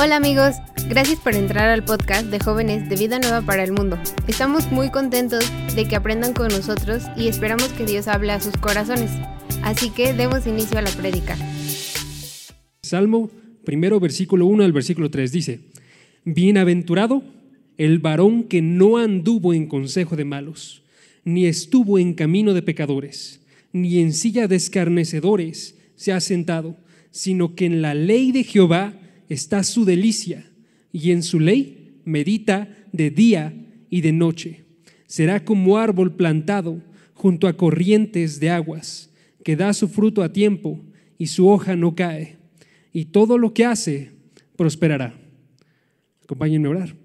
Hola amigos, gracias por entrar al podcast de jóvenes de Vida Nueva para el Mundo. Estamos muy contentos de que aprendan con nosotros y esperamos que Dios hable a sus corazones. Así que demos inicio a la prédica. Salmo primero versículo 1 al versículo 3 dice, Bienaventurado el varón que no anduvo en consejo de malos, ni estuvo en camino de pecadores, ni en silla de escarnecedores se ha sentado, sino que en la ley de Jehová está su delicia, y en su ley medita de día y de noche. Será como árbol plantado junto a corrientes de aguas, que da su fruto a tiempo y su hoja no cae, y todo lo que hace prosperará. Acompáñenme a orar.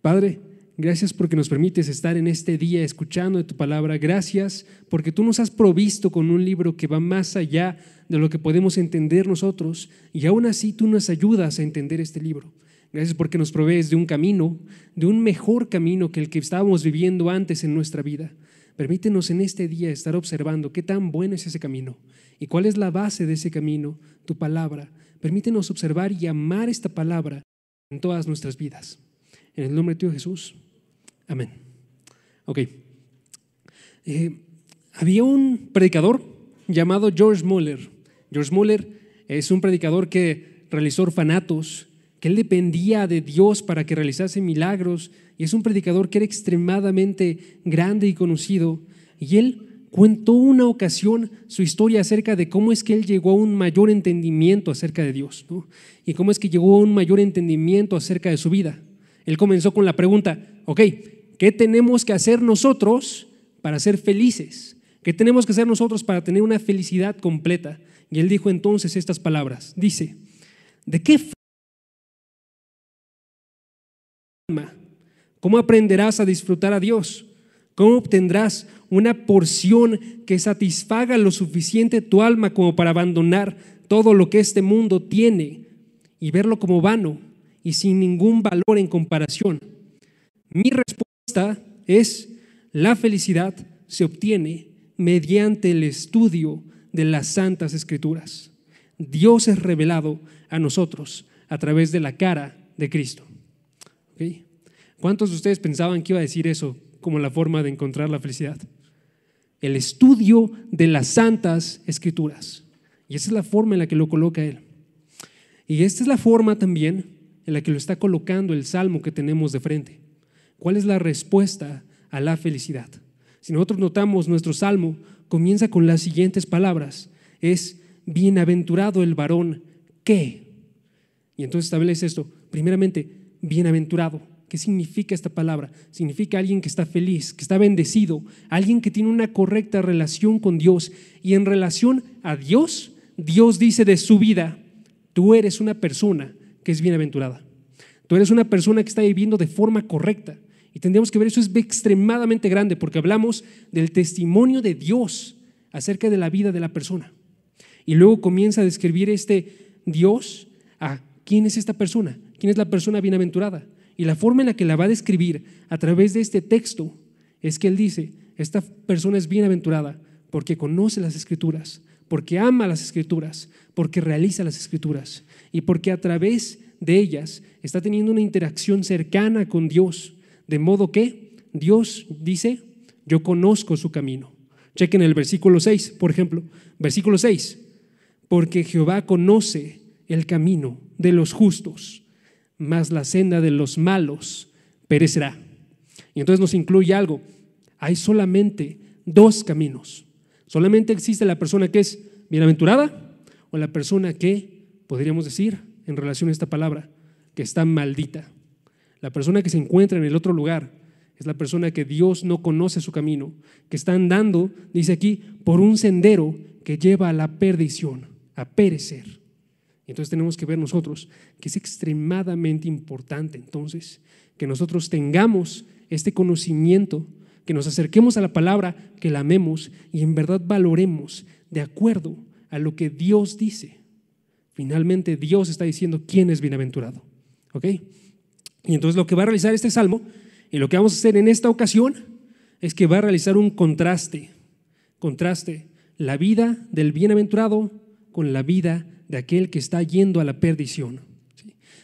Padre, gracias porque nos permites estar en este día escuchando de tu palabra. Gracias porque tú nos has provisto con un libro que va más allá de lo que podemos entender nosotros y aún así tú nos ayudas a entender este libro. Gracias porque nos provees de un camino, de un mejor camino que el que estábamos viviendo antes en nuestra vida. Permítenos en este día estar observando qué tan bueno es ese camino y cuál es la base de ese camino, tu palabra. Permítenos observar y amar esta palabra en todas nuestras vidas. En el nombre de Dios Jesús. Amén. Ok. Eh, había un predicador llamado George Muller. George Muller es un predicador que realizó orfanatos, que él dependía de Dios para que realizase milagros, y es un predicador que era extremadamente grande y conocido. Y él contó una ocasión su historia acerca de cómo es que él llegó a un mayor entendimiento acerca de Dios, y cómo es que llegó a un mayor entendimiento acerca de su vida. Él comenzó con la pregunta, ok, ¿qué tenemos que hacer nosotros para ser felices? ¿Qué tenemos que hacer nosotros para tener una felicidad completa? Y él dijo entonces estas palabras. Dice, ¿de qué forma? ¿Cómo aprenderás a disfrutar a Dios? ¿Cómo obtendrás una porción que satisfaga lo suficiente tu alma como para abandonar todo lo que este mundo tiene y verlo como vano y sin ningún valor en comparación? Mi respuesta es, la felicidad se obtiene mediante el estudio de las santas escrituras. Dios es revelado a nosotros a través de la cara de Cristo. ¿Cuántos de ustedes pensaban que iba a decir eso como la forma de encontrar la felicidad? El estudio de las santas escrituras. Y esa es la forma en la que lo coloca él. Y esta es la forma también en la que lo está colocando el salmo que tenemos de frente. ¿Cuál es la respuesta a la felicidad? Si nosotros notamos nuestro salmo, comienza con las siguientes palabras. Es bienaventurado el varón que. Y entonces establece esto. Primeramente, bienaventurado. ¿Qué significa esta palabra? Significa alguien que está feliz, que está bendecido, alguien que tiene una correcta relación con Dios. Y en relación a Dios, Dios dice de su vida, tú eres una persona que es bienaventurada. Tú eres una persona que está viviendo de forma correcta. Y tendríamos que ver eso es extremadamente grande porque hablamos del testimonio de Dios acerca de la vida de la persona. Y luego comienza a describir este Dios a quién es esta persona, quién es la persona bienaventurada. Y la forma en la que la va a describir a través de este texto es que él dice, esta persona es bienaventurada porque conoce las escrituras, porque ama las escrituras, porque realiza las escrituras y porque a través de ellas está teniendo una interacción cercana con Dios de modo que Dios dice, yo conozco su camino. Chequen el versículo 6, por ejemplo. Versículo 6. Porque Jehová conoce el camino de los justos, mas la senda de los malos perecerá. Y entonces nos incluye algo. Hay solamente dos caminos. Solamente existe la persona que es bienaventurada o la persona que, podríamos decir, en relación a esta palabra, que está maldita. La persona que se encuentra en el otro lugar es la persona que Dios no conoce su camino, que está andando, dice aquí, por un sendero que lleva a la perdición, a perecer. entonces tenemos que ver nosotros que es extremadamente importante entonces que nosotros tengamos este conocimiento, que nos acerquemos a la palabra, que la amemos y en verdad valoremos de acuerdo a lo que Dios dice. Finalmente Dios está diciendo quién es bienaventurado. ¿Ok? Y entonces lo que va a realizar este salmo y lo que vamos a hacer en esta ocasión es que va a realizar un contraste, contraste, la vida del bienaventurado con la vida de aquel que está yendo a la perdición.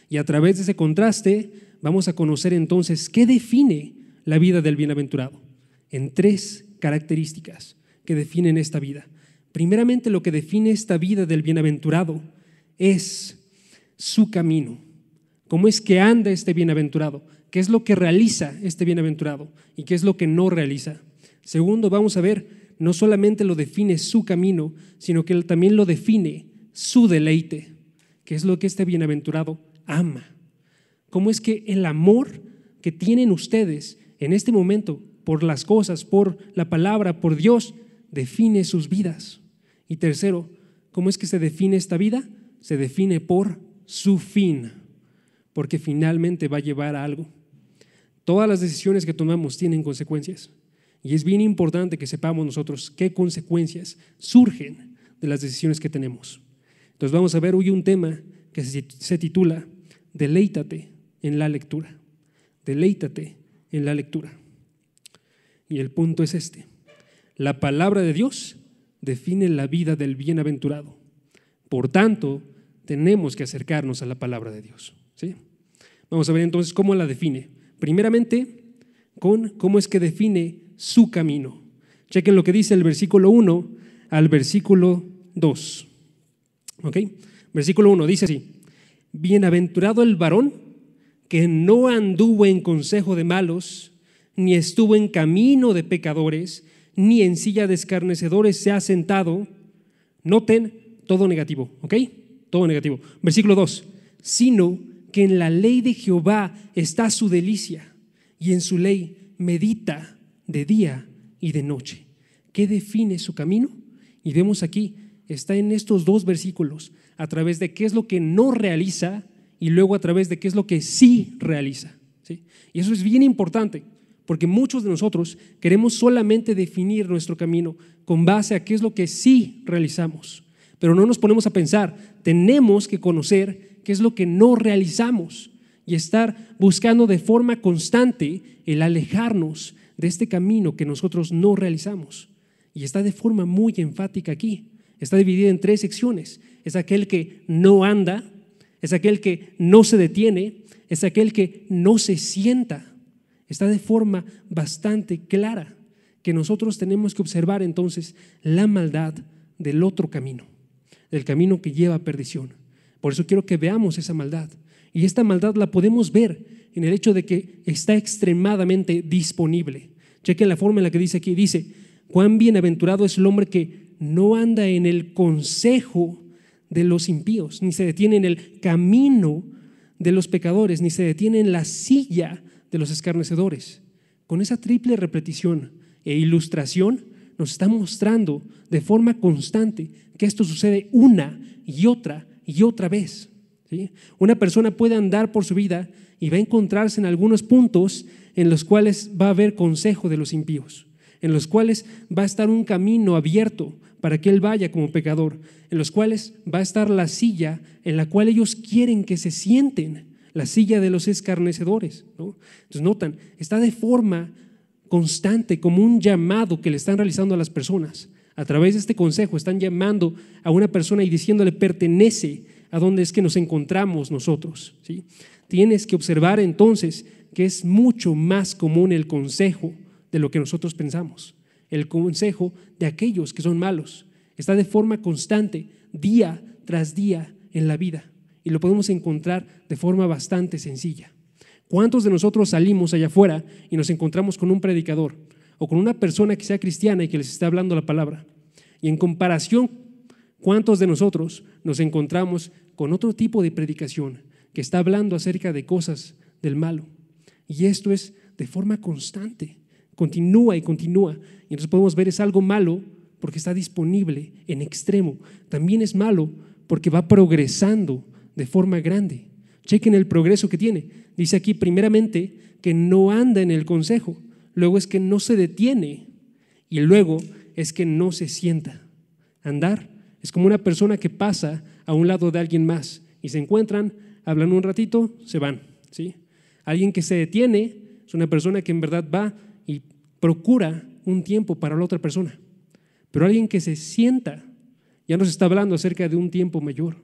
Y a través de ese contraste vamos a conocer entonces qué define la vida del bienaventurado en tres características que definen esta vida. Primeramente lo que define esta vida del bienaventurado es su camino. ¿Cómo es que anda este bienaventurado? ¿Qué es lo que realiza este bienaventurado? ¿Y qué es lo que no realiza? Segundo, vamos a ver, no solamente lo define su camino, sino que también lo define su deleite, que es lo que este bienaventurado ama. ¿Cómo es que el amor que tienen ustedes en este momento por las cosas, por la palabra, por Dios, define sus vidas? Y tercero, ¿cómo es que se define esta vida? Se define por su fin, porque finalmente va a llevar a algo. Todas las decisiones que tomamos tienen consecuencias. Y es bien importante que sepamos nosotros qué consecuencias surgen de las decisiones que tenemos. Entonces vamos a ver hoy un tema que se titula Deleítate en la lectura. Deleítate en la lectura. Y el punto es este. La palabra de Dios define la vida del bienaventurado. Por tanto, tenemos que acercarnos a la palabra de Dios. Vamos a ver entonces cómo la define. Primeramente, con cómo es que define su camino. Chequen lo que dice el versículo 1 al versículo 2. ¿Ok? Versículo 1 dice así, bienaventurado el varón que no anduvo en consejo de malos, ni estuvo en camino de pecadores, ni en silla de escarnecedores se ha sentado. Noten todo negativo, ¿ok? Todo negativo. Versículo 2, sino que en la ley de Jehová está su delicia, y en su ley medita de día y de noche. ¿Qué define su camino? Y vemos aquí, está en estos dos versículos, a través de qué es lo que no realiza y luego a través de qué es lo que sí realiza. ¿sí? Y eso es bien importante, porque muchos de nosotros queremos solamente definir nuestro camino con base a qué es lo que sí realizamos, pero no nos ponemos a pensar, tenemos que conocer qué es lo que no realizamos y estar buscando de forma constante el alejarnos de este camino que nosotros no realizamos. Y está de forma muy enfática aquí. Está dividida en tres secciones. Es aquel que no anda, es aquel que no se detiene, es aquel que no se sienta Está de forma bastante clara que nosotros tenemos que observar entonces la maldad del otro camino, del camino que lleva a perdición. Por eso quiero que veamos esa maldad. Y esta maldad la podemos ver en el hecho de que está extremadamente disponible. Chequen la forma en la que dice aquí, dice, cuán bienaventurado es el hombre que no anda en el consejo de los impíos, ni se detiene en el camino de los pecadores, ni se detiene en la silla de los escarnecedores. Con esa triple repetición e ilustración nos está mostrando de forma constante que esto sucede una y otra y otra vez. Una persona puede andar por su vida y va a encontrarse en algunos puntos en los cuales va a haber consejo de los impíos, en los cuales va a estar un camino abierto para que él vaya como pecador, en los cuales va a estar la silla en la cual ellos quieren que se sienten la silla de los escarnecedores. ¿no? Entonces notan, está de forma constante como un llamado que le están realizando a las personas. A través de este consejo están llamando a una persona y diciéndole pertenece a donde es que nos encontramos nosotros. ¿sí? Tienes que observar entonces que es mucho más común el consejo de lo que nosotros pensamos. El consejo de aquellos que son malos. Está de forma constante, día tras día en la vida y lo podemos encontrar de forma bastante sencilla. ¿Cuántos de nosotros salimos allá afuera y nos encontramos con un predicador o con una persona que sea cristiana y que les está hablando la palabra? Y en comparación, ¿cuántos de nosotros nos encontramos con otro tipo de predicación que está hablando acerca de cosas del malo? Y esto es de forma constante, continúa y continúa. Y entonces podemos ver es algo malo porque está disponible en extremo. También es malo porque va progresando de forma grande. Chequen el progreso que tiene. Dice aquí primeramente que no anda en el consejo, luego es que no se detiene y luego es que no se sienta. Andar es como una persona que pasa a un lado de alguien más y se encuentran, hablan un ratito, se van. ¿sí? Alguien que se detiene es una persona que en verdad va y procura un tiempo para la otra persona. Pero alguien que se sienta ya nos está hablando acerca de un tiempo mayor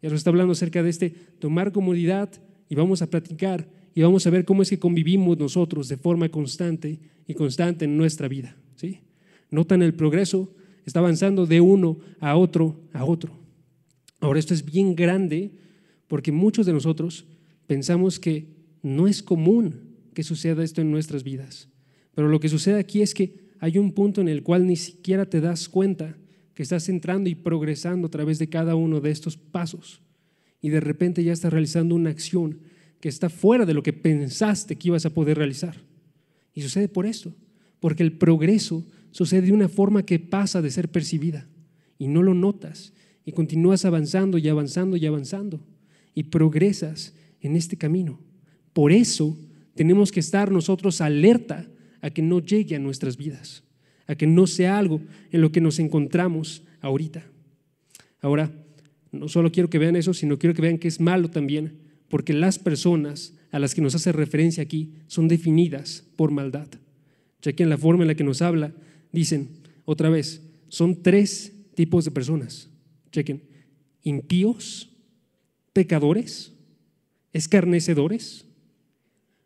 Ya nos está hablando acerca de este tomar comodidad y vamos a platicar y vamos a ver cómo es que convivimos nosotros de forma constante y constante en nuestra vida. ¿sí? Notan el progreso, está avanzando de uno a otro a otro. Ahora esto es bien grande porque muchos de nosotros pensamos que no es común que suceda esto en nuestras vidas. Pero lo que sucede aquí es que hay un punto en el cual ni siquiera te das cuenta que estás entrando y progresando a través de cada uno de estos pasos. Y de repente ya estás realizando una acción que está fuera de lo que pensaste que ibas a poder realizar. Y sucede por esto, porque el progreso sucede de una forma que pasa de ser percibida y no lo notas y continúas avanzando y avanzando y avanzando y progresas en este camino. Por eso tenemos que estar nosotros alerta a que no llegue a nuestras vidas, a que no sea algo en lo que nos encontramos ahorita. Ahora, no solo quiero que vean eso, sino quiero que vean que es malo también porque las personas a las que nos hace referencia aquí son definidas por maldad. Ya que en la forma en la que nos habla, dicen otra vez, son tres tipos de personas. Chequen, impíos, pecadores, escarnecedores.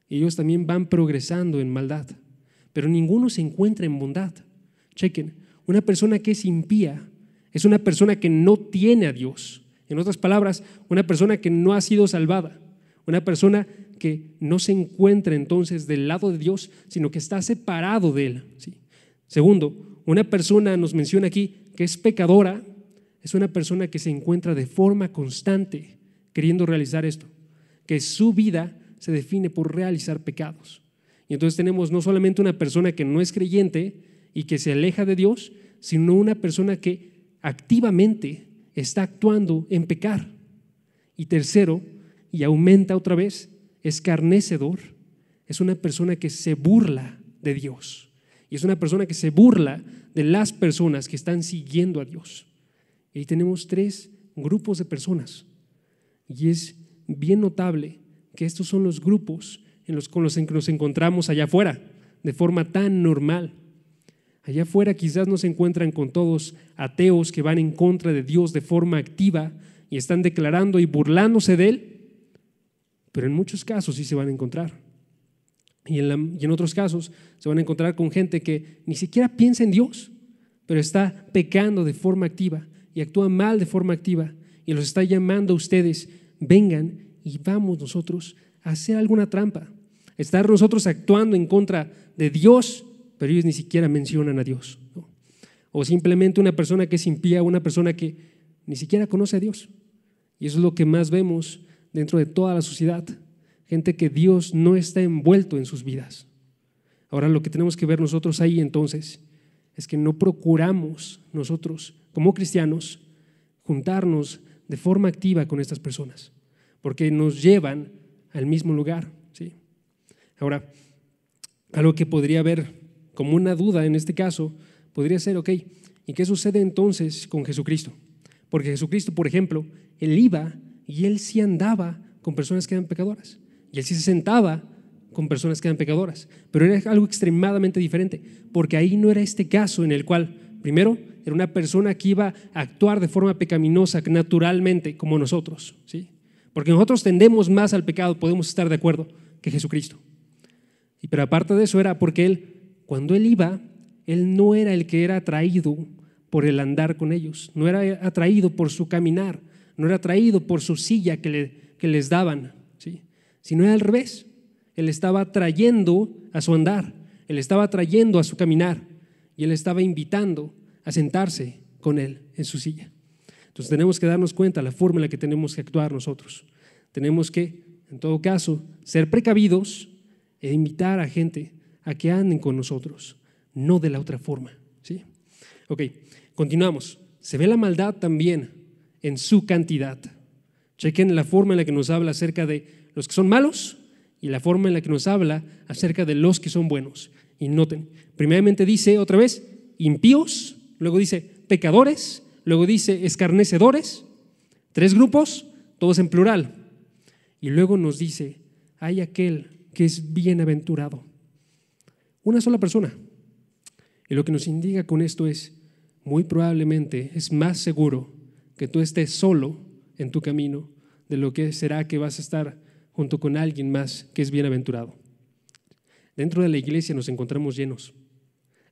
Ellos también van progresando en maldad, pero ninguno se encuentra en bondad. Chequen, una persona que es impía es una persona que no tiene a Dios. En otras palabras, una persona que no ha sido salvada, una persona que no se encuentra entonces del lado de Dios, sino que está separado de Él. Segundo, una persona nos menciona aquí que es pecadora, es una persona que se encuentra de forma constante queriendo realizar esto, que su vida se define por realizar pecados. Y entonces tenemos no solamente una persona que no es creyente y que se aleja de Dios, sino una persona que activamente está actuando en pecar. Y tercero, y aumenta otra vez, escarnecedor, es una persona que se burla de Dios. Y es una persona que se burla de las personas que están siguiendo a Dios. Y tenemos tres grupos de personas. Y es bien notable que estos son los grupos en los, con los que nos encontramos allá afuera, de forma tan normal. Allá afuera quizás no se encuentran con todos ateos que van en contra de Dios de forma activa y están declarando y burlándose de Él, pero en muchos casos sí se van a encontrar. Y en, y en otros casos se van a encontrar con gente que ni siquiera piensa en Dios, pero está pecando de forma activa y actúa mal de forma activa y los está llamando a ustedes, vengan y vamos nosotros a hacer alguna trampa. Estar nosotros actuando en contra de Dios pero ellos ni siquiera mencionan a Dios. O simplemente una persona que es impía, una persona que ni siquiera conoce a Dios. Y eso es lo que más vemos dentro de toda la sociedad. Gente que Dios no está envuelto en sus vidas. Ahora lo que tenemos que ver nosotros ahí entonces es que no procuramos nosotros como cristianos juntarnos de forma activa con estas personas, porque nos llevan al mismo lugar. ¿sí? Ahora, algo que podría haber como una duda en este caso, podría ser, ok, ¿y qué sucede entonces con Jesucristo? Porque Jesucristo, por ejemplo, él iba y él sí andaba con personas que eran pecadoras. Y él sí se sentaba con personas que eran pecadoras. Pero era algo extremadamente diferente, porque ahí no era este caso en el cual, primero, era una persona que iba a actuar de forma pecaminosa naturalmente, como nosotros. ¿sí? Porque nosotros tendemos más al pecado, podemos estar de acuerdo, que Jesucristo. Pero aparte de eso era porque él cuando él iba, él no era el que era atraído por el andar con ellos, no era atraído por su caminar, no era atraído por su silla que, les daban, ¿sí? sino era al revés. Él estaba trayendo a su andar, él estaba trayendo a su caminar y él estaba invitando a sentarse con él en su silla. Entonces tenemos que darnos cuenta la forma en la que tenemos que actuar nosotros. Tenemos que, en todo caso, ser precavidos e invitar a gente a que anden con nosotros, no de la otra forma. ¿sí? Ok, continuamos. Se ve la maldad también en su cantidad. Chequen la forma en la que nos habla acerca de los que son malos y la forma en la que nos habla acerca de los que son buenos. Y noten, primeramente dice otra vez impíos, luego dice pecadores, luego dice escarnecedores, tres grupos, todos en plural. Y luego nos dice, hay aquel que es bienaventurado. Una sola persona. Y lo que nos indica con esto es, muy probablemente es más seguro que tú estés solo en tu camino de lo que será que vas a estar junto con alguien más que es bienaventurado. Dentro de la iglesia nos encontramos llenos.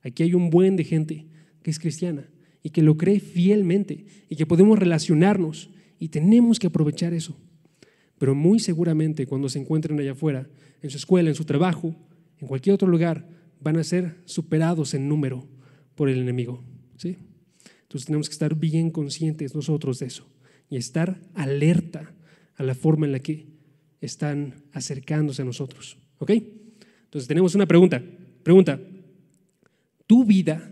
Aquí hay un buen de gente que es cristiana y que lo cree fielmente y que podemos relacionarnos y tenemos que aprovechar eso. Pero muy seguramente cuando se encuentren allá afuera, en su escuela, en su trabajo, en cualquier otro lugar, van a ser superados en número por el enemigo. ¿sí? Entonces tenemos que estar bien conscientes nosotros de eso y estar alerta a la forma en la que están acercándose a nosotros. ¿Ok? Entonces tenemos una pregunta. Pregunta, tu vida,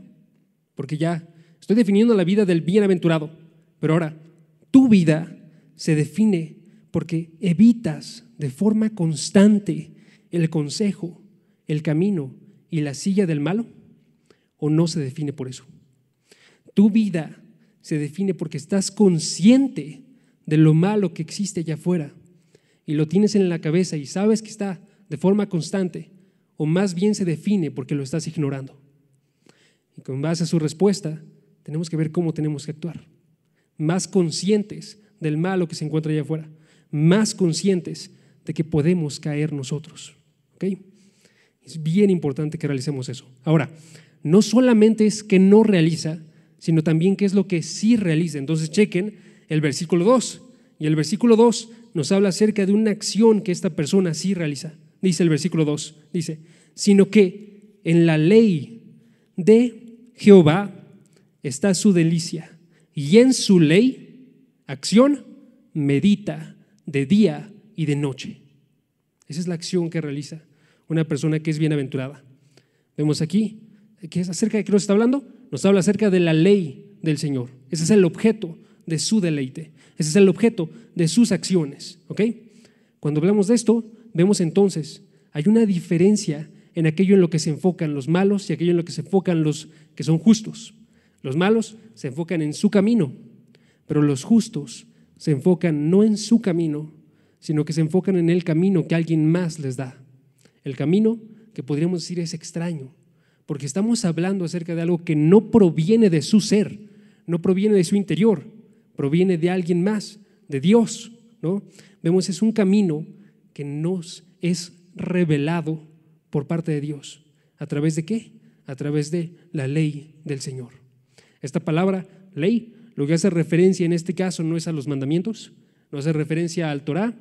porque ya estoy definiendo la vida del bienaventurado, pero ahora, tu vida se define porque evitas de forma constante el consejo, el camino y la silla del malo, o no se define por eso. Tu vida se define porque estás consciente de lo malo que existe allá afuera y lo tienes en la cabeza y sabes que está de forma constante, o más bien se define porque lo estás ignorando. Y con base a su respuesta, tenemos que ver cómo tenemos que actuar. Más conscientes del malo que se encuentra allá afuera, más conscientes de que podemos caer nosotros. Es bien importante que realicemos eso. Ahora, no solamente es que no realiza, sino también qué es lo que sí realiza. Entonces chequen el versículo 2. Y el versículo 2 nos habla acerca de una acción que esta persona sí realiza. Dice el versículo 2, dice, sino que en la ley de Jehová está su delicia y en su ley, acción, medita de día y de noche. Esa es la acción que realiza una persona que es bienaventurada. Vemos aquí, que es acerca de qué nos está hablando? Nos habla acerca de la ley del Señor. Ese es el objeto de su deleite. Ese es el objeto de sus acciones. ¿Ok? Cuando hablamos de esto, vemos entonces, hay una diferencia en aquello en lo que se enfocan los malos y aquello en lo que se enfocan los que son justos. Los malos se enfocan en su camino, pero los justos se enfocan no en su camino, sino que se enfocan en el camino que alguien más les da. El camino que podríamos decir es extraño, porque estamos hablando acerca de algo que no proviene de su ser, no proviene de su interior, proviene de alguien más, de Dios, ¿no? Vemos es un camino que nos es revelado por parte de Dios. ¿A través de qué? A través de la ley del Señor. Esta palabra, ley, lo que hace referencia en este caso no es a los mandamientos, no hace referencia al Torah,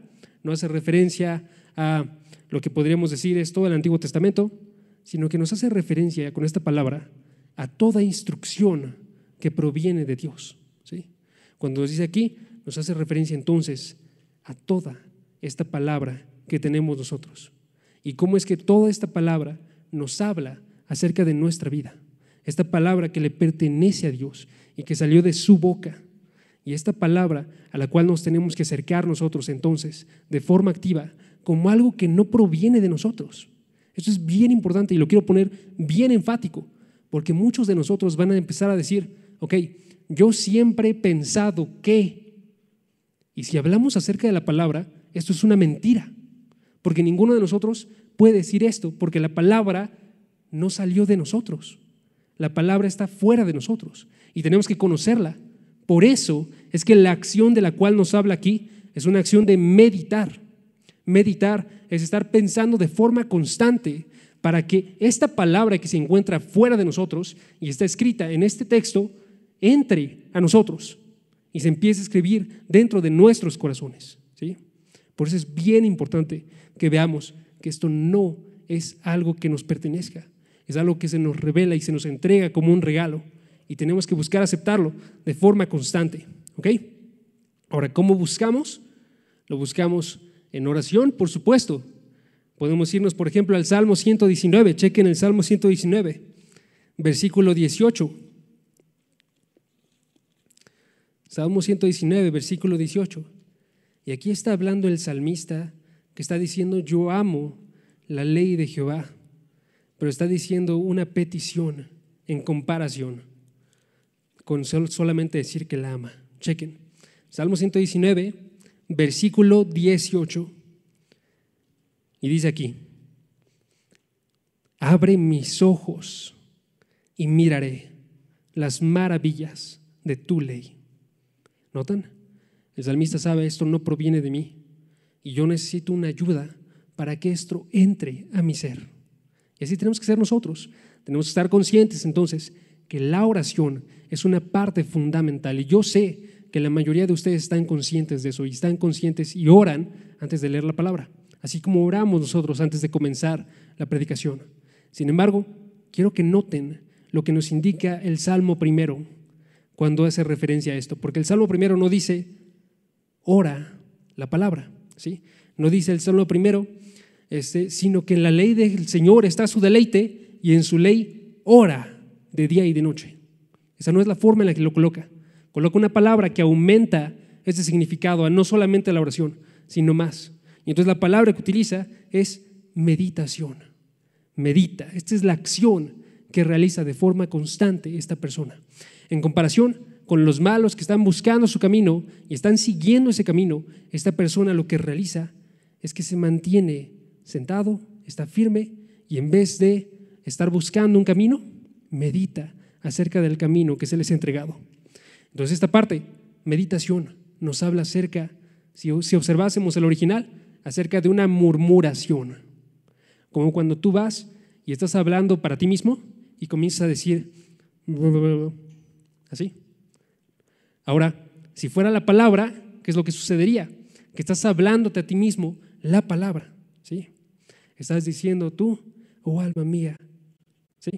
no hace referencia a lo que podríamos decir es todo el Antiguo Testamento, sino que nos hace referencia con esta palabra a toda instrucción que proviene de Dios. ¿sí? Cuando nos dice aquí, nos hace referencia entonces a toda esta palabra que tenemos nosotros. Y cómo es que toda esta palabra nos habla acerca de nuestra vida. Esta palabra que le pertenece a Dios y que salió de su boca. Y esta palabra a la cual nos tenemos que acercar nosotros entonces de forma activa como algo que no proviene de nosotros. Eso es bien importante y lo quiero poner bien enfático, porque muchos de nosotros van a empezar a decir, ok, yo siempre he pensado que, y si hablamos acerca de la palabra, esto es una mentira, porque ninguno de nosotros puede decir esto, porque la palabra no salió de nosotros. La palabra está fuera de nosotros y tenemos que conocerla. Por eso es que la acción de la cual nos habla aquí es una acción de meditar. Meditar es estar pensando de forma constante para que esta palabra que se encuentra fuera de nosotros y está escrita en este texto entre a nosotros y se empiece a escribir dentro de nuestros corazones. ¿sí? Por eso es bien importante que veamos que esto no es algo que nos pertenezca, es algo que se nos revela y se nos entrega como un regalo y tenemos que buscar aceptarlo de forma constante. ¿ok? Ahora, ¿cómo buscamos? Lo buscamos en oración, por supuesto. Podemos irnos, por ejemplo, al Salmo 119. Chequen el Salmo 119, versículo 18. Salmo 119, versículo 18. Y aquí está hablando el salmista que está diciendo, yo amo la ley de Jehová, pero está diciendo una petición en comparación con solamente decir que la ama. Chequen. Salmo 119, versículo 18. Y dice aquí, abre mis ojos y miraré las maravillas de tu ley. ¿Notan? El salmista sabe, esto no proviene de mí y yo necesito una ayuda para que esto entre a mi ser. Y así tenemos que ser nosotros. Tenemos que estar conscientes entonces que la oración es una parte fundamental. Y yo sé que la mayoría de ustedes están conscientes de eso y están conscientes y oran antes de leer la palabra, así como oramos nosotros antes de comenzar la predicación. Sin embargo, quiero que noten lo que nos indica el Salmo primero cuando hace referencia a esto, porque el Salmo primero no dice ora la palabra, ¿sí? No dice el Salmo primero, este, sino que en la ley del Señor está su deleite y en su ley ora de día y de noche. Esa no es la forma en la que lo coloca. Coloca una palabra que aumenta ese significado a no solamente la oración, sino más. Y entonces la palabra que utiliza es meditación. Medita. Esta es la acción que realiza de forma constante esta persona. En comparación con los malos que están buscando su camino y están siguiendo ese camino, esta persona lo que realiza es que se mantiene sentado, está firme y en vez de estar buscando un camino, medita acerca del camino que se les ha entregado. Entonces esta parte, meditación, nos habla acerca, si, observásemos el original, acerca de una murmuración. Como cuando tú vas y estás hablando para ti mismo y comienzas a decir, así. Ahora, si fuera la palabra, ¿qué es lo que sucedería? Que estás hablándote a ti mismo la palabra, ¿sí? Estás diciendo tú, oh alma mía, ¿sí?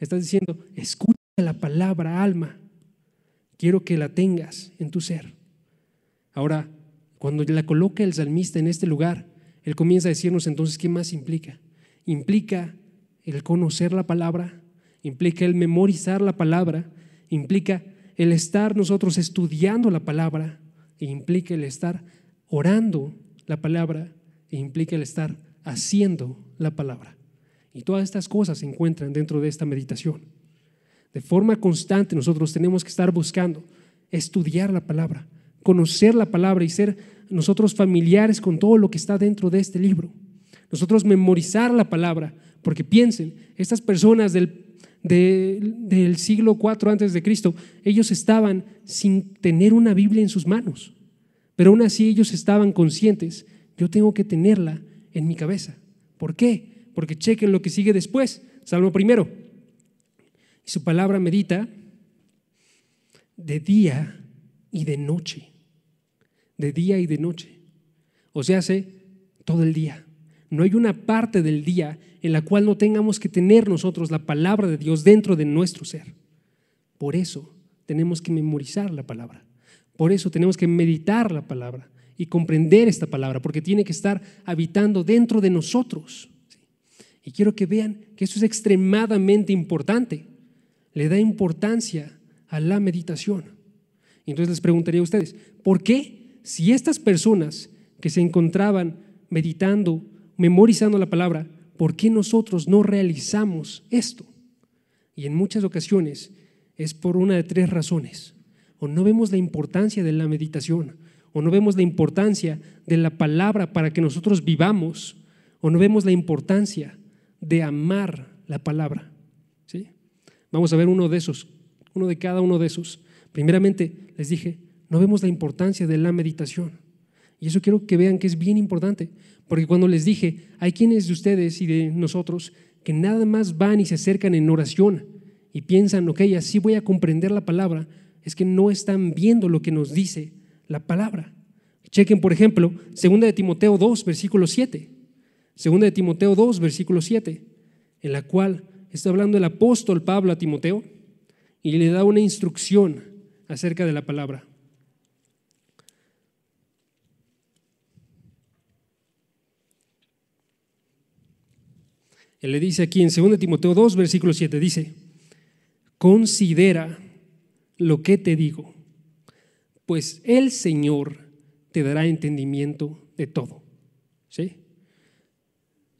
Estás diciendo, escucha la palabra, alma. Quiero que la tengas en tu ser. Ahora, cuando la coloca el salmista en este lugar, él comienza a decirnos entonces qué más implica. Implica el conocer la palabra, implica el memorizar la palabra, implica el estar nosotros estudiando la palabra, e implica el estar orando la palabra, e implica el estar haciendo la palabra. Y todas estas cosas se encuentran dentro de esta meditación. De forma constante nosotros tenemos que estar buscando estudiar la palabra, conocer la palabra y ser nosotros familiares con todo lo que está dentro de este libro. Nosotros memorizar la palabra, porque piensen, estas personas del, del siglo IV antes de Cristo, ellos estaban sin tener una Biblia en sus manos, pero aún así ellos estaban conscientes, yo tengo que tenerla en mi cabeza. ¿Por qué? porque chequen lo que sigue después. Salmo primero. Y su palabra medita de día y de noche. De día y de noche. O sea, hace todo el día. No hay una parte del día en la cual no tengamos que tener nosotros la palabra de Dios dentro de nuestro ser. Por eso tenemos que memorizar la palabra. Por eso tenemos que meditar la palabra y comprender esta palabra, porque tiene que estar habitando dentro de nosotros. Y quiero que vean que esto es extremadamente importante. Le da importancia a la meditación. Y entonces les preguntaría a ustedes, ¿por qué si estas personas que se encontraban meditando, memorizando la palabra, ¿por qué nosotros no realizamos esto? Y en muchas ocasiones es por una de tres razones. O no vemos la importancia de la meditación, o no vemos la importancia de la palabra para que nosotros vivamos, o no vemos la importancia de amar la palabra. Vamos a ver uno de esos, uno de cada uno de esos. Primeramente, les dije, no vemos la importancia de la meditación. Y eso quiero que vean que es bien importante, porque cuando les dije, hay quienes de ustedes y de nosotros que nada más van y se acercan en oración y piensan, ok, así voy a comprender la palabra, es que no están viendo lo que nos dice la palabra. Chequen, por ejemplo, 2 de Timoteo 2, versículo 7. Segunda de Timoteo 2, versículo 7, en la cual está hablando el apóstol Pablo a Timoteo y le da una instrucción acerca de la palabra. Él le dice aquí en 2 Timoteo 2, versículo 7, dice, considera lo que te digo, pues el Señor te dará entendimiento de todo. ¿Sí?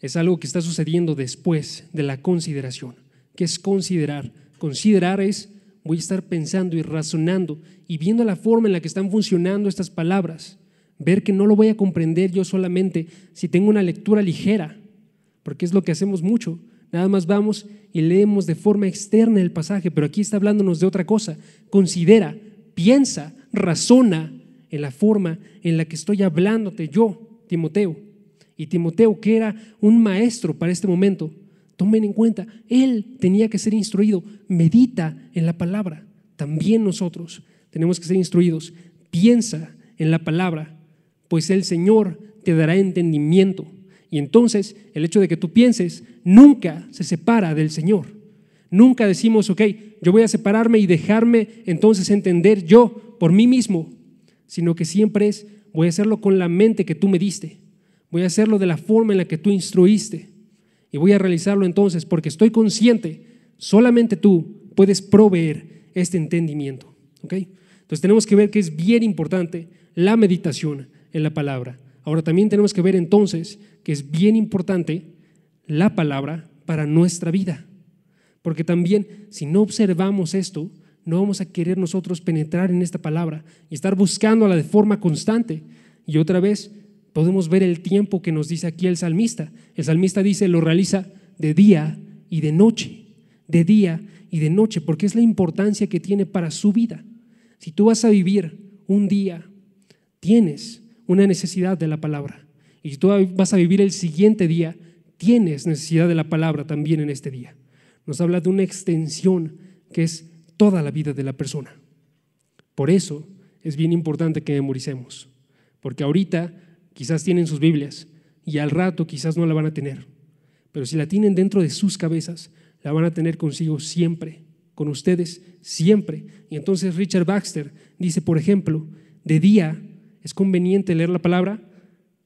Es algo que está sucediendo después de la consideración. ¿Qué es considerar? Considerar es, voy a estar pensando y razonando y viendo la forma en la que están funcionando estas palabras. Ver que no lo voy a comprender yo solamente si tengo una lectura ligera, porque es lo que hacemos mucho. Nada más vamos y leemos de forma externa el pasaje, pero aquí está hablándonos de otra cosa. Considera, piensa, razona en la forma en la que estoy hablándote yo, Timoteo. Y Timoteo, que era un maestro para este momento, tomen en cuenta, él tenía que ser instruido, medita en la palabra. También nosotros tenemos que ser instruidos, piensa en la palabra, pues el Señor te dará entendimiento. Y entonces el hecho de que tú pienses nunca se separa del Señor. Nunca decimos, ok, yo voy a separarme y dejarme entonces entender yo por mí mismo, sino que siempre es, voy a hacerlo con la mente que tú me diste, voy a hacerlo de la forma en la que tú instruiste y voy a realizarlo entonces porque estoy consciente, solamente tú puedes proveer este entendimiento. ¿ok? Entonces tenemos que ver que es bien importante la meditación en la palabra. Ahora también tenemos que ver entonces que es bien importante la palabra para nuestra vida. Porque también si no observamos esto, no vamos a querer nosotros penetrar en esta palabra y estar buscándola de forma constante. Y otra vez podemos ver el tiempo que nos dice aquí el salmista. El salmista dice, lo realiza de día y de noche, de día y de noche, porque es la importancia que tiene para su vida. Si tú vas a vivir un día, tienes una necesidad de la palabra. Y si tú vas a vivir el siguiente día, tienes necesidad de la palabra también en este día nos habla de una extensión que es toda la vida de la persona. Por eso es bien importante que memoricemos, porque ahorita quizás tienen sus Biblias y al rato quizás no la van a tener, pero si la tienen dentro de sus cabezas, la van a tener consigo siempre, con ustedes siempre. Y entonces Richard Baxter dice, por ejemplo, de día es conveniente leer la palabra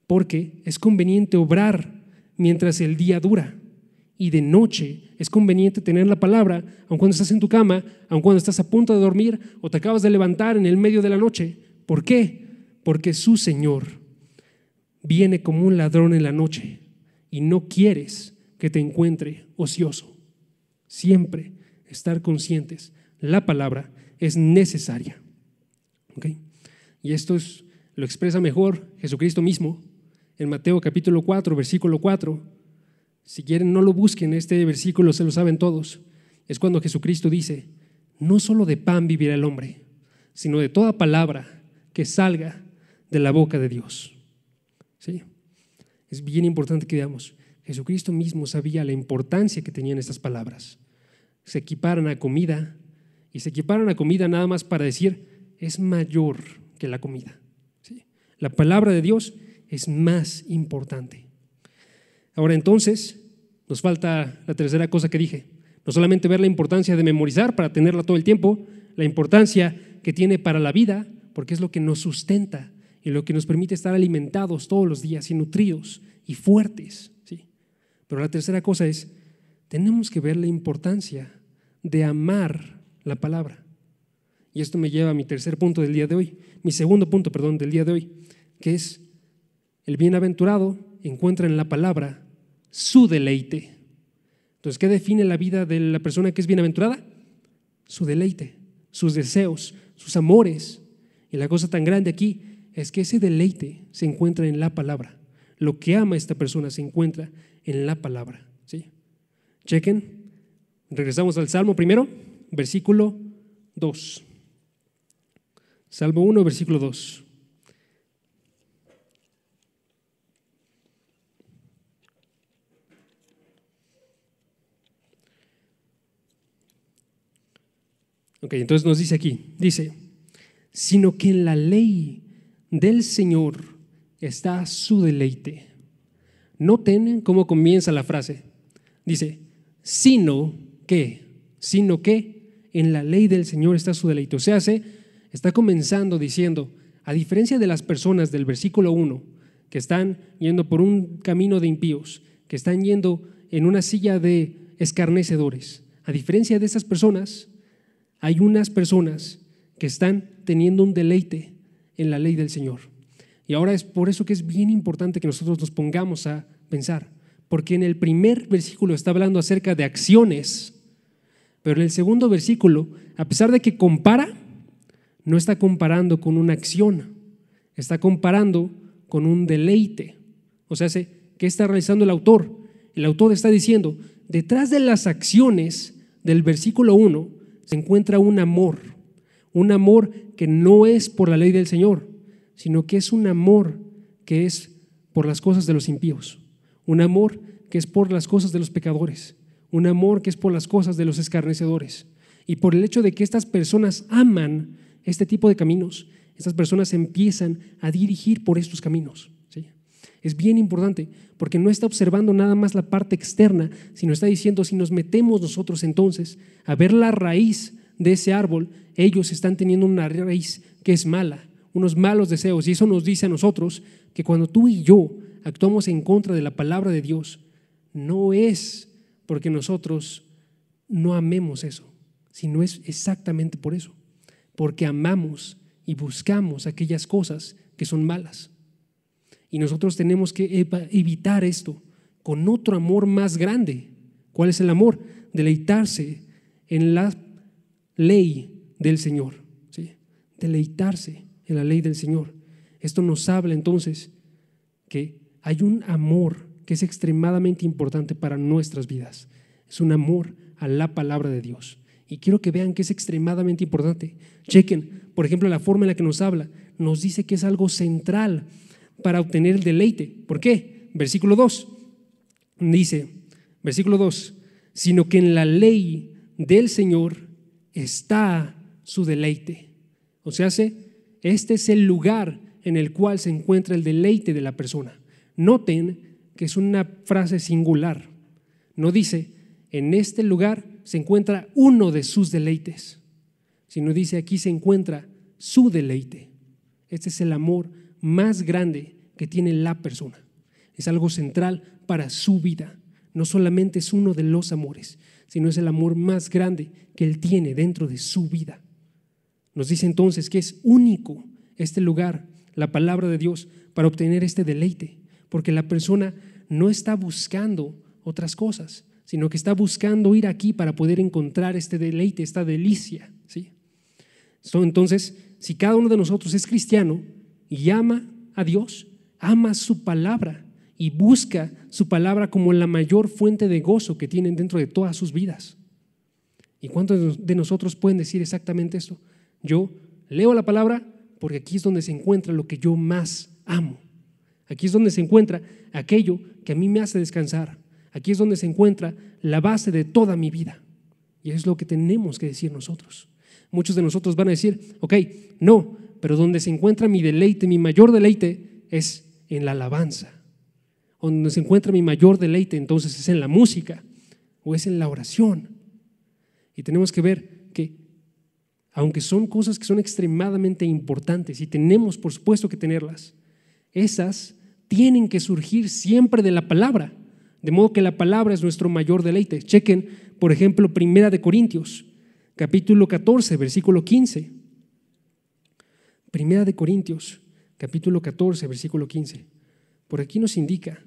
porque es conveniente obrar mientras el día dura y de noche es conveniente tener la palabra, aun cuando estás en tu cama, aun cuando estás a punto de dormir o te acabas de levantar en el medio de la noche. ¿Por qué? Porque su Señor viene como un ladrón en la noche y no quieres que te encuentre ocioso. Siempre estar conscientes. La palabra es necesaria. Y esto es, lo expresa mejor Jesucristo mismo en Mateo capítulo 4, versículo 4 si quieren, no lo busquen, este versículo se lo saben todos. Es cuando Jesucristo dice, no solo de pan vivirá el hombre, sino de toda palabra que salga de la boca de Dios. ¿Sí? Es bien importante que veamos, Jesucristo mismo sabía la importancia que tenían estas palabras. Se equiparan a comida y se equiparan a comida nada más para decir, es mayor que la comida. La palabra de Dios es más importante. Ahora entonces, nos falta la tercera cosa que dije. No solamente ver la importancia de memorizar para tenerla todo el tiempo, la importancia que tiene para la vida, porque es lo que nos sustenta y lo que nos permite estar alimentados todos los días y nutridos y fuertes. ¿sí? Pero la tercera cosa es, tenemos que ver la importancia de amar la palabra. Y esto me lleva a mi tercer punto del día de hoy, mi segundo punto, perdón, del día de hoy, que es el bienaventurado encuentra en la palabra su deleite. Entonces, ¿qué define la vida de la persona que es bienaventurada? Su deleite, sus deseos, sus amores. Y la cosa tan grande aquí es que ese deleite se encuentra en la palabra. Lo que ama esta persona se encuentra en la palabra. ¿sí? Chequen. Regresamos al Salmo primero, versículo 2. Salmo 1, versículo 2. Ok, entonces nos dice aquí, dice, sino que en la ley del Señor está su deleite. Noten cómo comienza la frase. Dice, sino que, sino que en la ley del Señor está su deleite. O sea, se está comenzando diciendo, a diferencia de las personas del versículo 1, que están yendo por un camino de impíos, que están yendo en una silla de escarnecedores, a diferencia de esas personas, hay unas personas que están teniendo un deleite en la ley del Señor. Y ahora es por eso que es bien importante que nosotros nos pongamos a pensar, porque en el primer versículo está hablando acerca de acciones, pero en el segundo versículo, a pesar de que compara, no está comparando con una acción, está comparando con un deleite. O sea, ¿qué está realizando el autor? El autor está diciendo, detrás de las acciones del versículo 1 se encuentra un amor, un amor que no es por la ley del Señor, sino que es un amor que es por las cosas de los impíos, un amor que es por las cosas de los pecadores, un amor que es por las cosas de los escarnecedores. Y por el hecho de que estas personas aman este tipo de caminos, estas personas empiezan a dirigir por estos caminos. Es bien importante porque no está observando nada más la parte externa, sino está diciendo, si nos metemos nosotros entonces a ver la raíz de ese árbol, ellos están teniendo una raíz que es mala, unos malos deseos. Y eso nos dice a nosotros que cuando tú y yo actuamos en contra de la palabra de Dios, no es porque nosotros no amemos eso, sino es exactamente por eso, porque amamos y buscamos aquellas cosas que son malas. Y nosotros tenemos que evitar esto con otro amor más grande. ¿Cuál es el amor? Deleitarse en la ley del Señor. ¿sí? Deleitarse en la ley del Señor. Esto nos habla entonces que hay un amor que es extremadamente importante para nuestras vidas. Es un amor a la palabra de Dios. Y quiero que vean que es extremadamente importante. Chequen, por ejemplo, la forma en la que nos habla. Nos dice que es algo central para obtener el deleite. ¿Por qué? Versículo 2. Dice, versículo 2, sino que en la ley del Señor está su deleite. O sea, este es el lugar en el cual se encuentra el deleite de la persona. Noten que es una frase singular. No dice, en este lugar se encuentra uno de sus deleites, sino dice, aquí se encuentra su deleite. Este es el amor más grande que tiene la persona. Es algo central para su vida. No solamente es uno de los amores, sino es el amor más grande que él tiene dentro de su vida. Nos dice entonces que es único este lugar, la palabra de Dios, para obtener este deleite, porque la persona no está buscando otras cosas, sino que está buscando ir aquí para poder encontrar este deleite, esta delicia. ¿sí? Entonces, si cada uno de nosotros es cristiano y ama a Dios, ama su palabra y busca su palabra como la mayor fuente de gozo que tienen dentro de todas sus vidas. ¿Y cuántos de nosotros pueden decir exactamente esto? Yo leo la palabra porque aquí es donde se encuentra lo que yo más amo. Aquí es donde se encuentra aquello que a mí me hace descansar. Aquí es donde se encuentra la base de toda mi vida. Y es lo que tenemos que decir nosotros. Muchos de nosotros van a decir, ok, no, pero donde se encuentra mi deleite, mi mayor deleite es en la alabanza. Donde se encuentra mi mayor deleite entonces es en la música o es en la oración. Y tenemos que ver que aunque son cosas que son extremadamente importantes y tenemos por supuesto que tenerlas, esas tienen que surgir siempre de la palabra, de modo que la palabra es nuestro mayor deleite. Chequen, por ejemplo, Primera de Corintios, capítulo 14, versículo 15. Primera de Corintios, capítulo 14, versículo 15. Por aquí nos indica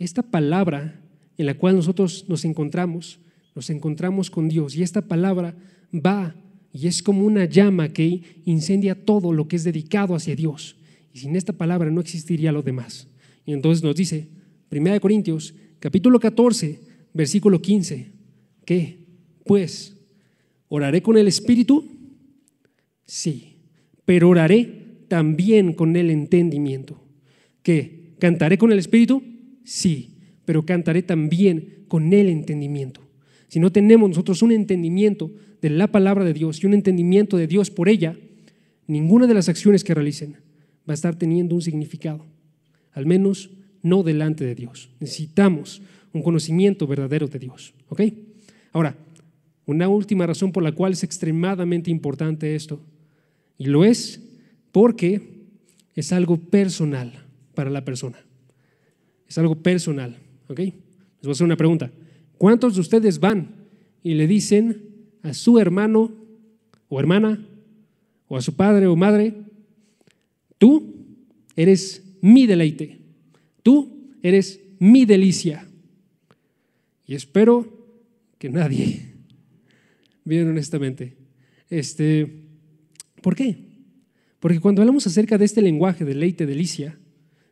esta palabra en la cual nosotros nos encontramos, nos encontramos con Dios y esta palabra va y es como una llama que incendia todo lo que es dedicado hacia Dios. Y sin esta palabra no existiría lo demás. Y entonces nos dice, 1 Corintios, capítulo 14, versículo 15, ¿qué? Pues, ¿oraré con el Espíritu? Sí, pero oraré también con el entendimiento. ¿Qué? ¿Cantaré con el Espíritu? Sí, pero cantaré también con el entendimiento. Si no tenemos nosotros un entendimiento de la palabra de Dios y un entendimiento de Dios por ella, ninguna de las acciones que realicen va a estar teniendo un significado, al menos no delante de Dios. Necesitamos un conocimiento verdadero de Dios. ¿Ok? Ahora, una última razón por la cual es extremadamente importante esto, y lo es porque es algo personal para la persona. Es algo personal. ¿Ok? Les voy a hacer una pregunta. ¿Cuántos de ustedes van y le dicen a su hermano o hermana o a su padre o madre, Tú eres mi deleite. Tú eres mi delicia. Y espero que nadie, bien honestamente, este, ¿por qué? Porque cuando hablamos acerca de este lenguaje, deleite, delicia,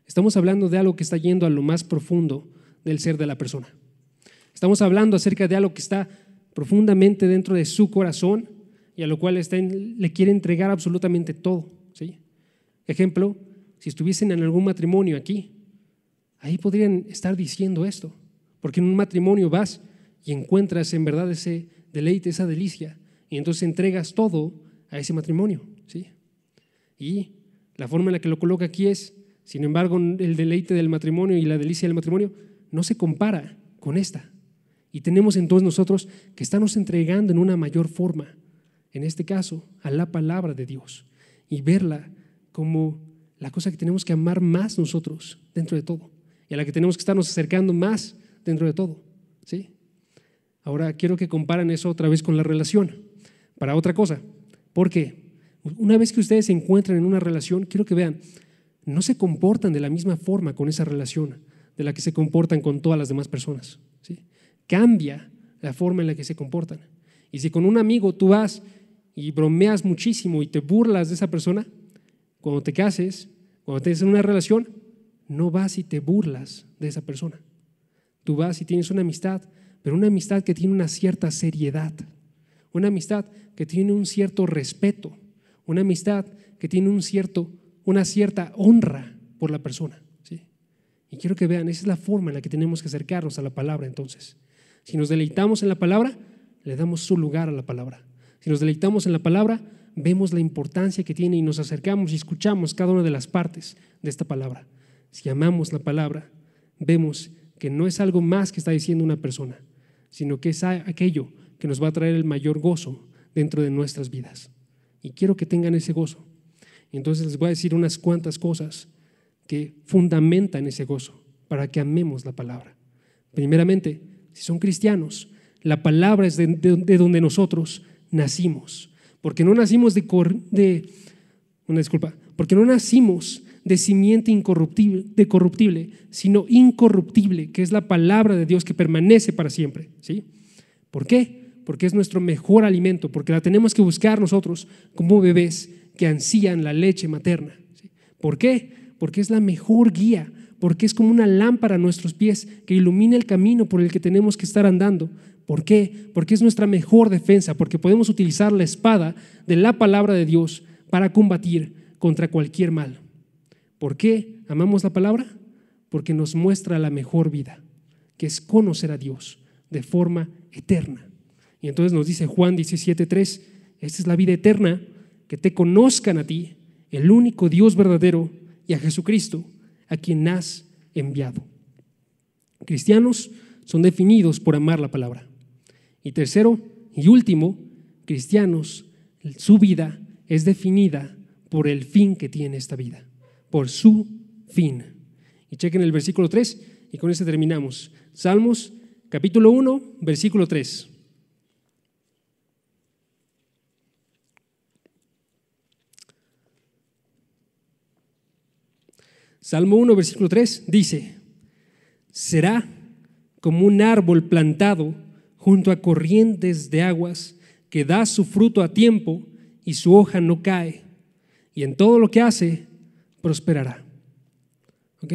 estamos hablando de algo que está yendo a lo más profundo del ser de la persona. Estamos hablando acerca de algo que está profundamente dentro de su corazón y a lo cual le quiere entregar absolutamente todo. ¿sí? Ejemplo, si estuviesen en algún matrimonio aquí, ahí podrían estar diciendo esto, porque en un matrimonio vas y encuentras en verdad ese deleite, esa delicia, y entonces entregas todo a ese matrimonio, ¿sí? Y la forma en la que lo coloca aquí es, sin embargo, el deleite del matrimonio y la delicia del matrimonio no se compara con esta. Y tenemos entonces nosotros que estamos entregando en una mayor forma, en este caso, a la palabra de Dios y verla como la cosa que tenemos que amar más nosotros dentro de todo y a la que tenemos que estarnos acercando más dentro de todo. ¿sí? Ahora quiero que comparen eso otra vez con la relación, para otra cosa. porque Una vez que ustedes se encuentran en una relación, quiero que vean, no se comportan de la misma forma con esa relación de la que se comportan con todas las demás personas. ¿sí? Cambia la forma en la que se comportan. Y si con un amigo tú vas y bromeas muchísimo y te burlas de esa persona, cuando te cases, cuando tienes una relación, no vas y te burlas de esa persona. Tú vas y tienes una amistad, pero una amistad que tiene una cierta seriedad, una amistad que tiene un cierto respeto, una amistad que tiene un cierto, una cierta honra por la persona. ¿sí? Y quiero que vean, esa es la forma en la que tenemos que acercarnos a la palabra entonces. Si nos deleitamos en la palabra, le damos su lugar a la palabra. Si nos deleitamos en la palabra, vemos la importancia que tiene y nos acercamos y escuchamos cada una de las partes de esta palabra. Si amamos la palabra, vemos que no es algo más que está diciendo una persona, sino que es aquello que nos va a traer el mayor gozo dentro de nuestras vidas. Y quiero que tengan ese gozo. Entonces les voy a decir unas cuantas cosas que fundamentan ese gozo para que amemos la palabra. Primeramente, si son cristianos, la palabra es de, donde nosotros nacimos. Porque no nacimos de, de, una disculpa, porque no nacimos de simiente incorruptible, de corruptible, sino incorruptible, que es la palabra de Dios que permanece para siempre. ¿sí? ¿Por qué? Porque es nuestro mejor alimento, porque la tenemos que buscar nosotros como bebés que ansían la leche materna. ¿Por qué? Porque es la mejor guía, porque es como una lámpara a nuestros pies que ilumina el camino por el que tenemos que estar andando. ¿Por qué? Porque es nuestra mejor defensa, porque podemos utilizar la espada de la palabra de Dios para combatir contra cualquier mal. ¿Por qué amamos la palabra? Porque nos muestra la mejor vida, que es conocer a Dios de forma eterna. Y entonces nos dice Juan 17:3, esta es la vida eterna, que te conozcan a ti, el único Dios verdadero, y a Jesucristo, a quien has enviado. Cristianos son definidos por amar la palabra. Y tercero y último, cristianos, su vida es definida por el fin que tiene esta vida por su fin. Y chequen el versículo 3 y con este terminamos. Salmos capítulo 1, versículo 3. Salmo 1, versículo 3 dice, será como un árbol plantado junto a corrientes de aguas que da su fruto a tiempo y su hoja no cae, y en todo lo que hace prosperará. ¿Ok?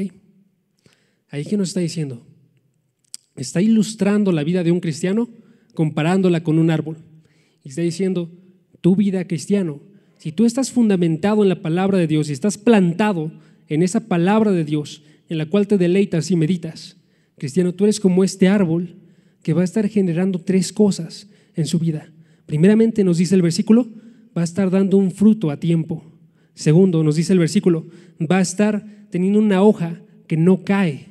Ahí que nos está diciendo, está ilustrando la vida de un cristiano comparándola con un árbol. Y está diciendo, tu vida cristiano, si tú estás fundamentado en la palabra de Dios y estás plantado en esa palabra de Dios en la cual te deleitas y meditas, cristiano, tú eres como este árbol que va a estar generando tres cosas en su vida. Primeramente nos dice el versículo, va a estar dando un fruto a tiempo. Segundo, nos dice el versículo, va a estar teniendo una hoja que no cae.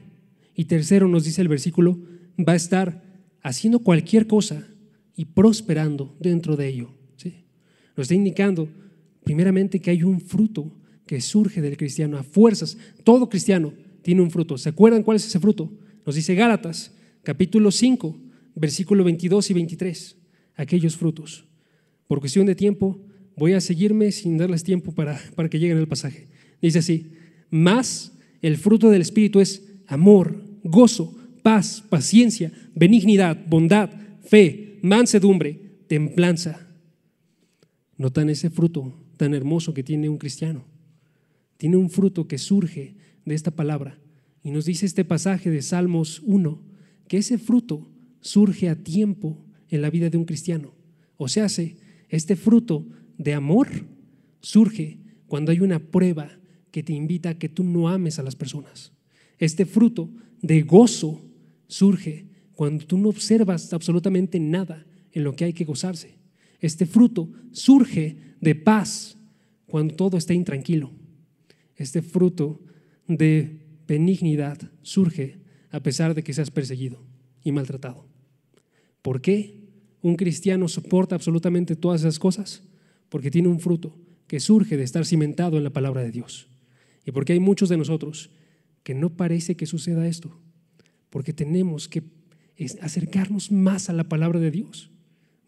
Y tercero, nos dice el versículo, va a estar haciendo cualquier cosa y prosperando dentro de ello. Nos está indicando, primeramente, que hay un fruto que surge del cristiano a fuerzas. Todo cristiano tiene un fruto. ¿Se acuerdan cuál es ese fruto? Nos dice Gálatas, capítulo 5, versículo 22 y 23. Aquellos frutos. Por cuestión de tiempo, voy a seguirme sin darles tiempo para, para que lleguen al pasaje. Dice así, más el fruto del Espíritu es amor, gozo, paz, paciencia, benignidad, bondad, fe, mansedumbre, templanza. Notan ese fruto tan hermoso que tiene un cristiano. Tiene un fruto que surge de esta palabra. Y nos dice este pasaje de Salmos 1, que ese fruto surge a tiempo en la vida de un cristiano. O sea, este fruto de amor surge cuando hay una prueba que te invita a que tú no ames a las personas. Este fruto de gozo surge cuando tú no observas absolutamente nada en lo que hay que gozarse. Este fruto surge de paz cuando todo está intranquilo. Este fruto de benignidad surge a pesar de que seas perseguido y maltratado. ¿Por qué un cristiano soporta absolutamente todas esas cosas? Porque tiene un fruto que surge de estar cimentado en la palabra de Dios. Y porque hay muchos de nosotros que no parece que suceda esto, porque tenemos que acercarnos más a la palabra de Dios,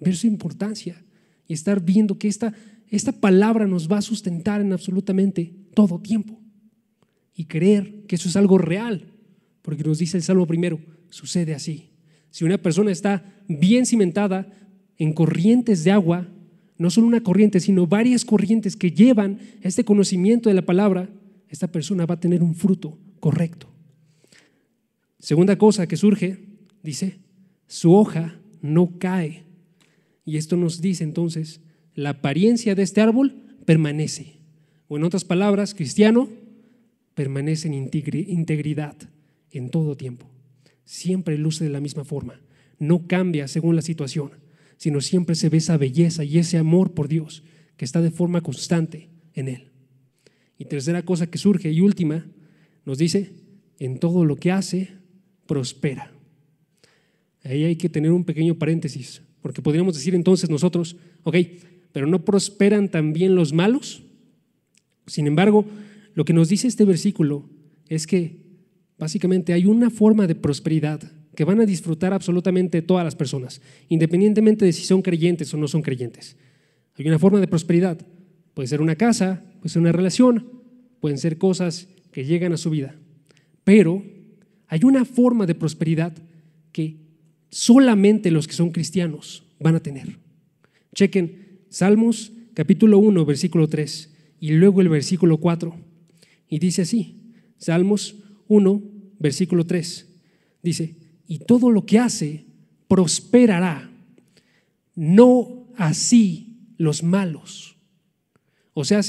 ver su importancia y estar viendo que esta, esta palabra nos va a sustentar en absolutamente todo tiempo y creer que eso es algo real, porque nos dice el Salmo primero, sucede así. Si una persona está bien cimentada en corrientes de agua, no solo una corriente, sino varias corrientes que llevan este conocimiento de la palabra, esta persona va a tener un fruto correcto. Segunda cosa que surge, dice, su hoja no cae. Y esto nos dice entonces, la apariencia de este árbol permanece. En otras palabras, cristiano permanece en integridad en todo tiempo. Siempre luce de la misma forma. No cambia según la situación, sino siempre se ve esa belleza y ese amor por Dios que está de forma constante en Él. Y tercera cosa que surge y última, nos dice, en todo lo que hace, prospera. Ahí hay que tener un pequeño paréntesis, porque podríamos decir entonces nosotros, ok, pero ¿no prosperan también los malos? Sin embargo, lo que nos dice este versículo es que básicamente hay una forma de prosperidad que van a disfrutar absolutamente todas las personas, independientemente de si son creyentes o no son creyentes. Hay una forma de prosperidad. Puede ser una casa, puede ser una relación, pueden ser cosas que llegan a su vida. Pero hay una forma de prosperidad que solamente los que son cristianos van a tener. Chequen Salmos capítulo 1, versículo 3 y luego el versículo 4. Y dice así, Salmos 1, versículo 3. Dice, y todo lo que hace prosperará, no así los malos. O sea,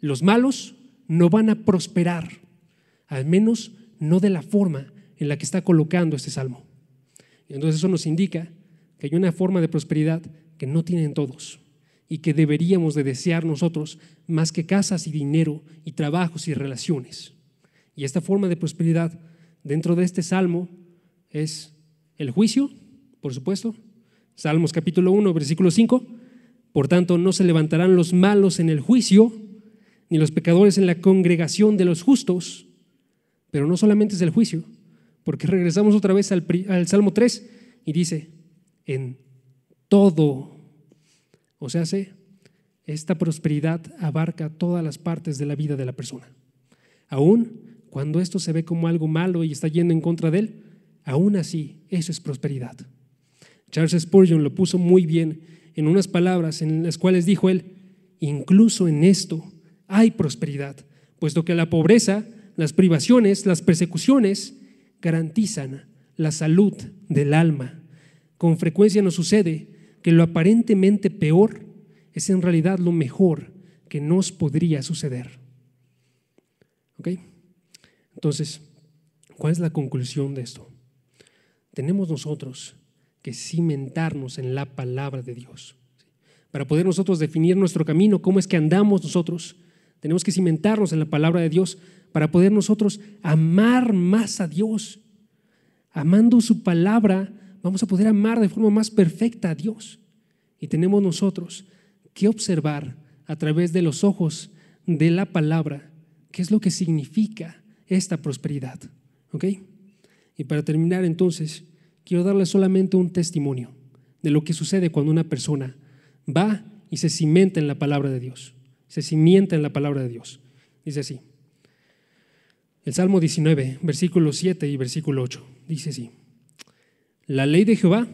los malos no van a prosperar, al menos no de la forma en la que está colocando este salmo. Entonces eso nos indica que hay una forma de prosperidad que no tienen todos y que deberíamos de desear nosotros más que casas y dinero y trabajos y relaciones. Y esta forma de prosperidad dentro de este salmo es el juicio, por supuesto. Salmos capítulo 1, versículo 5. Por tanto, no se levantarán los malos en el juicio, ni los pecadores en la congregación de los justos. Pero no solamente es el juicio, porque regresamos otra vez al, al Salmo 3 y dice, en todo o sea, esta prosperidad abarca todas las partes de la vida de la persona. Aún cuando esto se ve como algo malo y está yendo en contra de él, aún así eso es prosperidad. Charles Spurgeon lo puso muy bien en unas palabras en las cuales dijo él, incluso en esto hay prosperidad, puesto que la pobreza, las privaciones, las persecuciones garantizan la salud del alma. Con frecuencia nos sucede que lo aparentemente peor es en realidad lo mejor que nos podría suceder. ¿Ok? Entonces, ¿cuál es la conclusión de esto? Tenemos nosotros que cimentarnos en la palabra de Dios. Para poder nosotros definir nuestro camino, cómo es que andamos nosotros, tenemos que cimentarnos en la palabra de Dios para poder nosotros amar más a Dios. Amando su palabra, vamos a poder amar de forma más perfecta a Dios. Y tenemos nosotros que observar a través de los ojos de la palabra qué es lo que significa esta prosperidad. ¿Ok? Y para terminar entonces, quiero darle solamente un testimonio de lo que sucede cuando una persona va y se cimenta en la palabra de Dios. Se cimienta en la palabra de Dios. Dice así. El Salmo 19, versículo 7 y versículo 8. Dice así. La ley de Jehová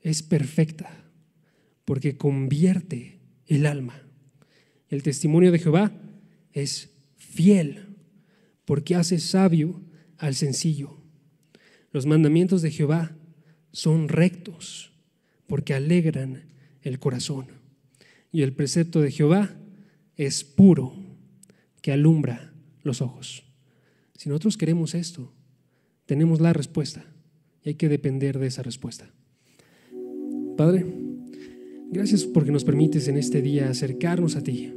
es perfecta porque convierte el alma. El testimonio de Jehová es fiel porque hace sabio al sencillo. Los mandamientos de Jehová son rectos porque alegran el corazón. Y el precepto de Jehová es puro, que alumbra los ojos. Si nosotros queremos esto, tenemos la respuesta y hay que depender de esa respuesta. Padre, gracias porque nos permites en este día acercarnos a ti.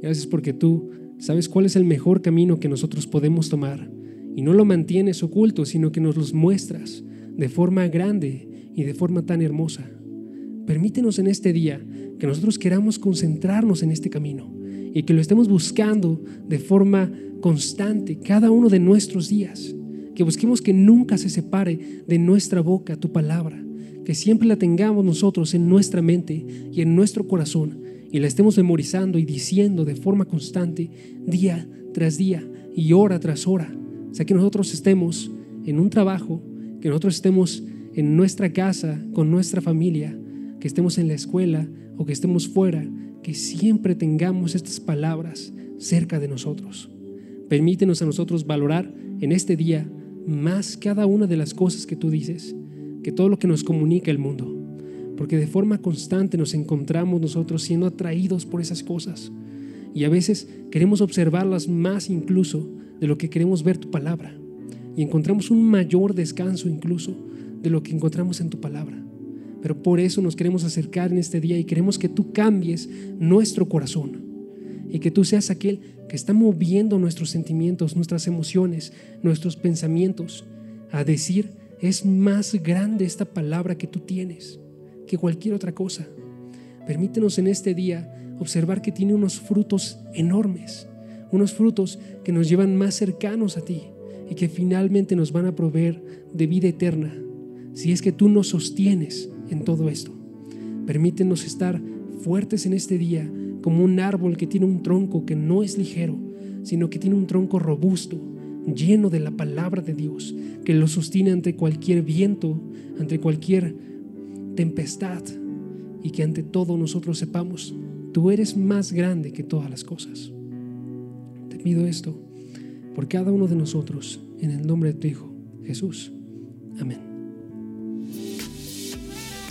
Gracias porque tú sabes cuál es el mejor camino que nosotros podemos tomar y no lo mantienes oculto, sino que nos los muestras de forma grande y de forma tan hermosa. Permítenos en este día que nosotros queramos concentrarnos en este camino y que lo estemos buscando de forma constante cada uno de nuestros días. Que busquemos que nunca se separe de nuestra boca tu palabra, que siempre la tengamos nosotros en nuestra mente y en nuestro corazón y la estemos memorizando y diciendo de forma constante día tras día y hora tras hora. O sea, que nosotros estemos en un trabajo, que nosotros estemos en nuestra casa, con nuestra familia, que estemos en la escuela o que estemos fuera, que siempre tengamos estas palabras cerca de nosotros. Permítenos a nosotros valorar en este día más cada una de las cosas que tú dices, que todo lo que nos comunica el mundo, porque de forma constante nos encontramos nosotros siendo atraídos por esas cosas. Y a veces queremos observarlas más incluso de lo que queremos ver tu palabra. Y encontramos un mayor descanso incluso de lo que encontramos en tu palabra. Pero por eso nos queremos acercar en este día y queremos que tú cambies nuestro corazón y que tú seas aquel que está moviendo nuestros sentimientos, nuestras emociones, nuestros pensamientos a decir, es más grande esta palabra que tú tienes que cualquier otra cosa. Permítenos en este día observar que tiene unos frutos enormes, unos frutos que nos llevan más cercanos a ti y que finalmente nos van a proveer de vida eterna, si es que tú nos sostienes en todo esto. Permítenos estar fuertes en este día como un árbol que tiene un tronco que no es ligero, sino que tiene un tronco robusto, lleno de la palabra de Dios, que lo sostiene ante cualquier viento, ante cualquier tempestad, y que ante todo nosotros sepamos, tú eres más grande que todas las cosas. Te pido esto por cada uno de nosotros, en el nombre de tu Hijo, Jesús. Amén.